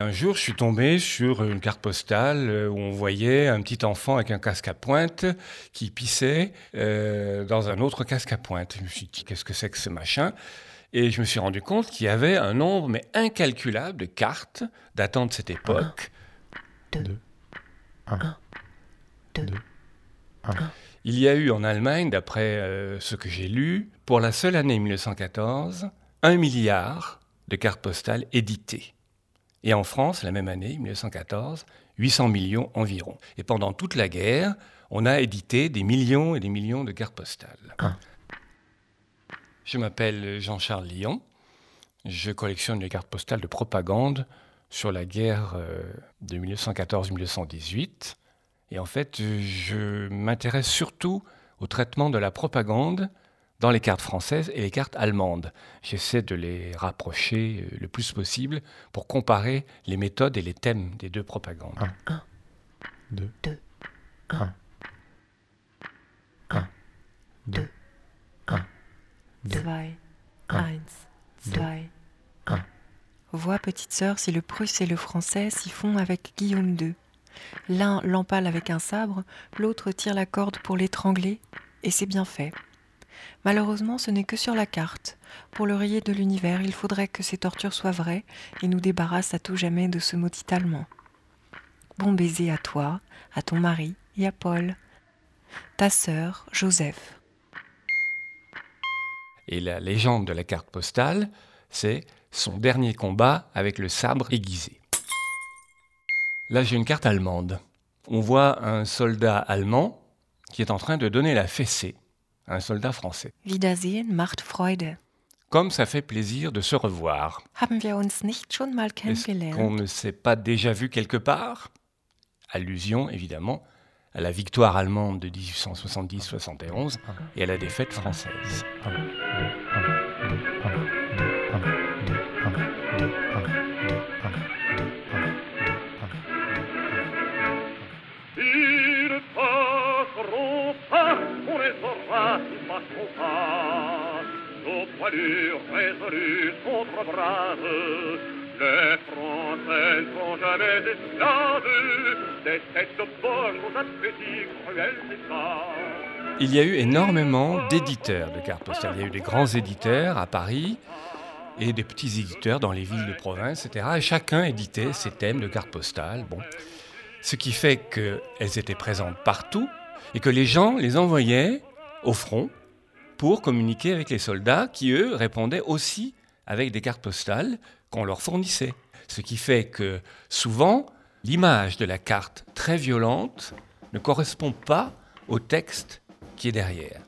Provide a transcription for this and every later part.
Un jour, je suis tombé sur une carte postale euh, où on voyait un petit enfant avec un casque à pointe qui pissait euh, dans un autre casque à pointe. Je me suis dit, qu'est-ce que c'est que ce machin? Et je me suis rendu compte qu'il y avait un nombre mais incalculable de cartes datant de cette époque. Deux. Un. Deux. Un. Il y a eu en Allemagne, d'après euh, ce que j'ai lu, pour la seule année 1914, un milliard de cartes postales éditées. Et en France, la même année, 1914, 800 millions environ. Et pendant toute la guerre, on a édité des millions et des millions de cartes postales. Un. Je m'appelle Jean-Charles Lyon. Je collectionne les cartes postales de propagande sur la guerre euh, de 1914-1918. Et en fait, je m'intéresse surtout au traitement de la propagande dans les cartes françaises et les cartes allemandes. J'essaie de les rapprocher euh, le plus possible pour comparer les méthodes et les thèmes des deux propagandes. Un. Un. Deux. Deux. Un. Un. Deux. Un. Deux. Zwei. Un. Eins. Deux. Zwei. Un. Vois, petite sœur, si le prusse et le français s'y font avec Guillaume II. L'un l'empale avec un sabre, l'autre tire la corde pour l'étrangler, et c'est bien fait. Malheureusement, ce n'est que sur la carte. Pour le rayer de l'univers, il faudrait que ces tortures soient vraies et nous débarrassent à tout jamais de ce maudit allemand. Bon baiser à toi, à ton mari et à Paul. Ta sœur, Joseph. Et la légende de la carte postale, c'est son dernier combat avec le sabre aiguisé. Là, j'ai une carte allemande. On voit un soldat allemand qui est en train de donner la fessée un soldat français. Wiedersehen macht Freude. Comme ça fait plaisir de se revoir. Haben wir uns nicht schon mal Est-ce qu'on ne s'est pas déjà vu quelque part? Allusion, évidemment, à la victoire allemande de 1870-71 et à la défaite française. Il y a eu énormément d'éditeurs de cartes postales. Il y a eu des grands éditeurs à Paris et des petits éditeurs dans les villes de province, etc. Et chacun éditait ses thèmes de cartes postales. Bon. Ce qui fait qu'elles étaient présentes partout et que les gens les envoyaient au front pour communiquer avec les soldats qui, eux, répondaient aussi avec des cartes postales qu'on leur fournissait. Ce qui fait que souvent, l'image de la carte très violente ne correspond pas au texte qui est derrière.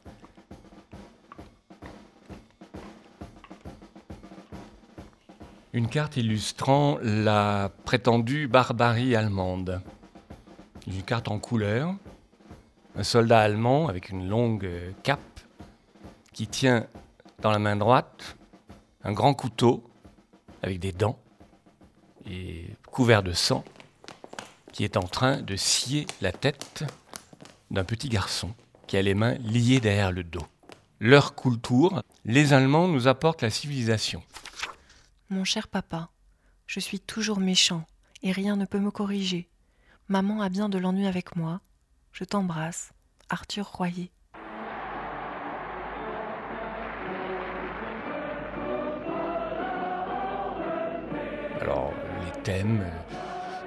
Une carte illustrant la prétendue barbarie allemande. Une carte en couleur. Un soldat allemand avec une longue cape qui tient dans la main droite un grand couteau avec des dents et couvert de sang qui est en train de scier la tête d'un petit garçon qui a les mains liées derrière le dos. Leur culture, les Allemands nous apportent la civilisation. Mon cher papa, je suis toujours méchant et rien ne peut me corriger. Maman a bien de l'ennui avec moi. Je t'embrasse, Arthur Royer.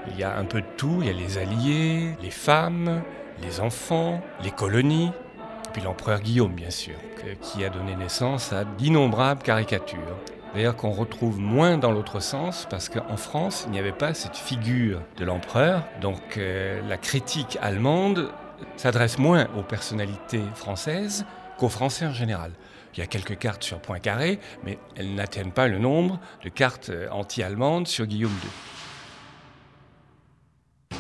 Il y a un peu de tout. Il y a les alliés, les femmes, les enfants, les colonies, et puis l'empereur Guillaume, bien sûr, qui a donné naissance à d'innombrables caricatures. D'ailleurs, qu'on retrouve moins dans l'autre sens, parce qu'en France, il n'y avait pas cette figure de l'empereur. Donc, euh, la critique allemande s'adresse moins aux personnalités françaises qu'aux Français en général. Il y a quelques cartes sur Poincaré, mais elles n'atteignent pas le nombre de cartes euh, anti-allemandes sur Guillaume II. Euh,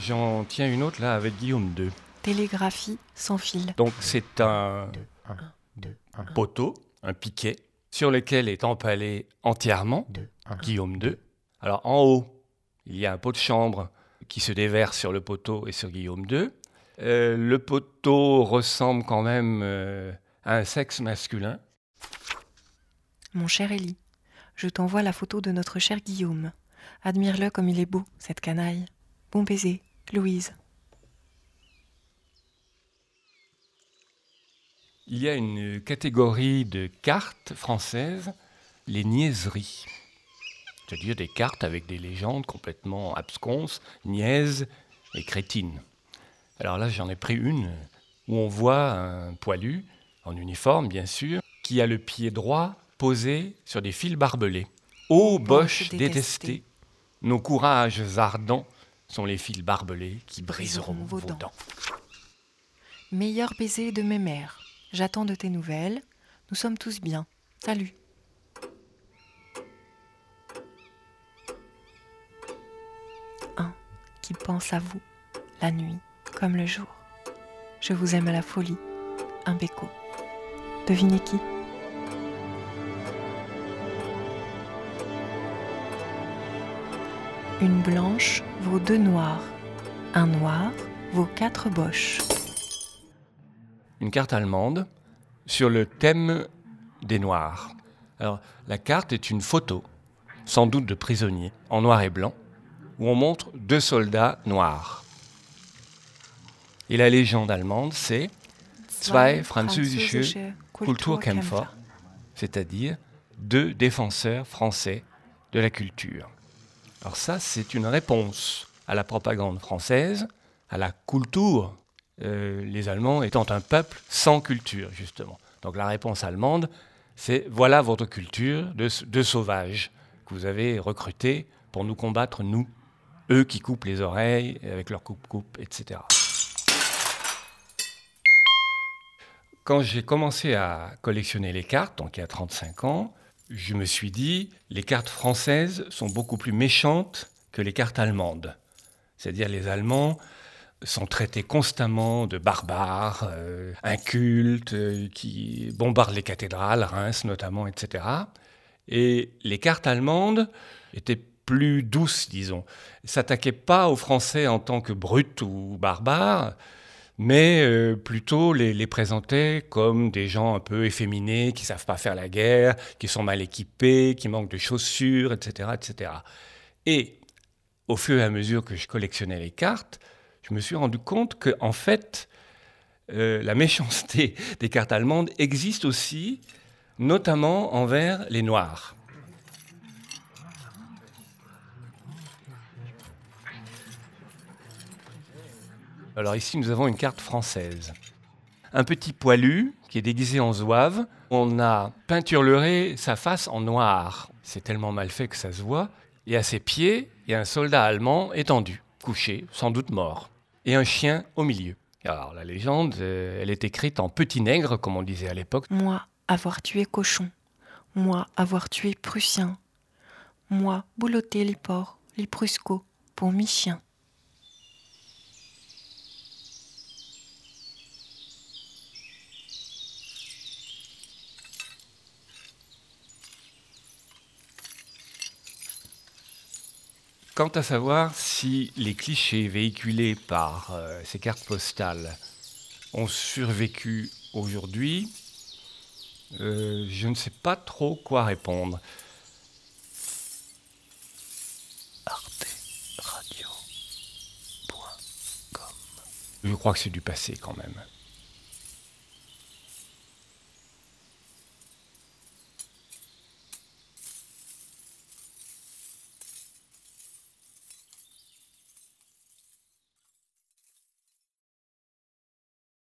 J'en tiens une autre là avec Guillaume II. Télégraphie sans fil. Donc c'est un Un. Poteau, un piquet, sur lequel est empalé entièrement Deux. Un. Guillaume II. Alors en haut, il y a un pot de chambre qui se déverse sur le poteau et sur Guillaume II. Euh, le poteau ressemble quand même euh, à un sexe masculin. Mon cher Élie, Je t'envoie la photo de notre cher Guillaume. Admire-le comme il est beau, cette canaille. Bon baiser, Louise. Il y a une catégorie de cartes françaises, les niaiseries. C'est-à-dire des cartes avec des légendes complètement absconses, niaises et crétines. Alors là, j'en ai pris une où on voit un poilu, en uniforme bien sûr, qui a le pied droit posé sur des fils barbelés. Ô boche détestée, nos courages ardents sont les fils barbelés qui briseront vos dents. Meilleur baiser de mes mères. J'attends de tes nouvelles. Nous sommes tous bien. Salut. Un qui pense à vous, la nuit comme le jour. Je vous aime à la folie. Un béco. Devinez qui? Une blanche vaut deux noirs. Un noir vaut quatre boches. Une carte allemande sur le thème des noirs. Alors, la carte est une photo, sans doute de prisonniers, en noir et blanc, où on montre deux soldats noirs. Et la légende allemande, c'est Zwei französische Kulturkämpfer, c'est-à-dire deux défenseurs français de la culture. Alors ça, c'est une réponse à la propagande française, à la culture, euh, les Allemands étant un peuple sans culture, justement. Donc la réponse allemande, c'est voilà votre culture de, de sauvages que vous avez recrutés pour nous combattre, nous, eux qui coupent les oreilles avec leur coupe-coupe, etc. Quand j'ai commencé à collectionner les cartes, donc il y a 35 ans, je me suis dit, les cartes françaises sont beaucoup plus méchantes que les cartes allemandes. C'est-à-dire les Allemands sont traités constamment de barbares, euh, incultes, euh, qui bombardent les cathédrales, Reims notamment, etc. Et les cartes allemandes étaient plus douces, disons. S'attaquaient pas aux Français en tant que brutes ou barbares, mais euh, plutôt les, les présenter comme des gens un peu efféminés, qui savent pas faire la guerre, qui sont mal équipés, qui manquent de chaussures, etc., etc. Et au fur et à mesure que je collectionnais les cartes, je me suis rendu compte que, en fait, euh, la méchanceté des cartes allemandes existe aussi, notamment envers les Noirs. Alors ici, nous avons une carte française. Un petit poilu qui est déguisé en zouave. On a peinturleré sa face en noir. C'est tellement mal fait que ça se voit. Et à ses pieds, il y a un soldat allemand étendu, couché, sans doute mort. Et un chien au milieu. Alors la légende, euh, elle est écrite en petit nègre, comme on disait à l'époque. Moi, avoir tué cochon. Moi, avoir tué prussien. Moi, boulotter les porcs, les pruscots, pour mi-chien. Quant à savoir si les clichés véhiculés par euh, ces cartes postales ont survécu aujourd'hui, euh, je ne sais pas trop quoi répondre. Je crois que c'est du passé quand même.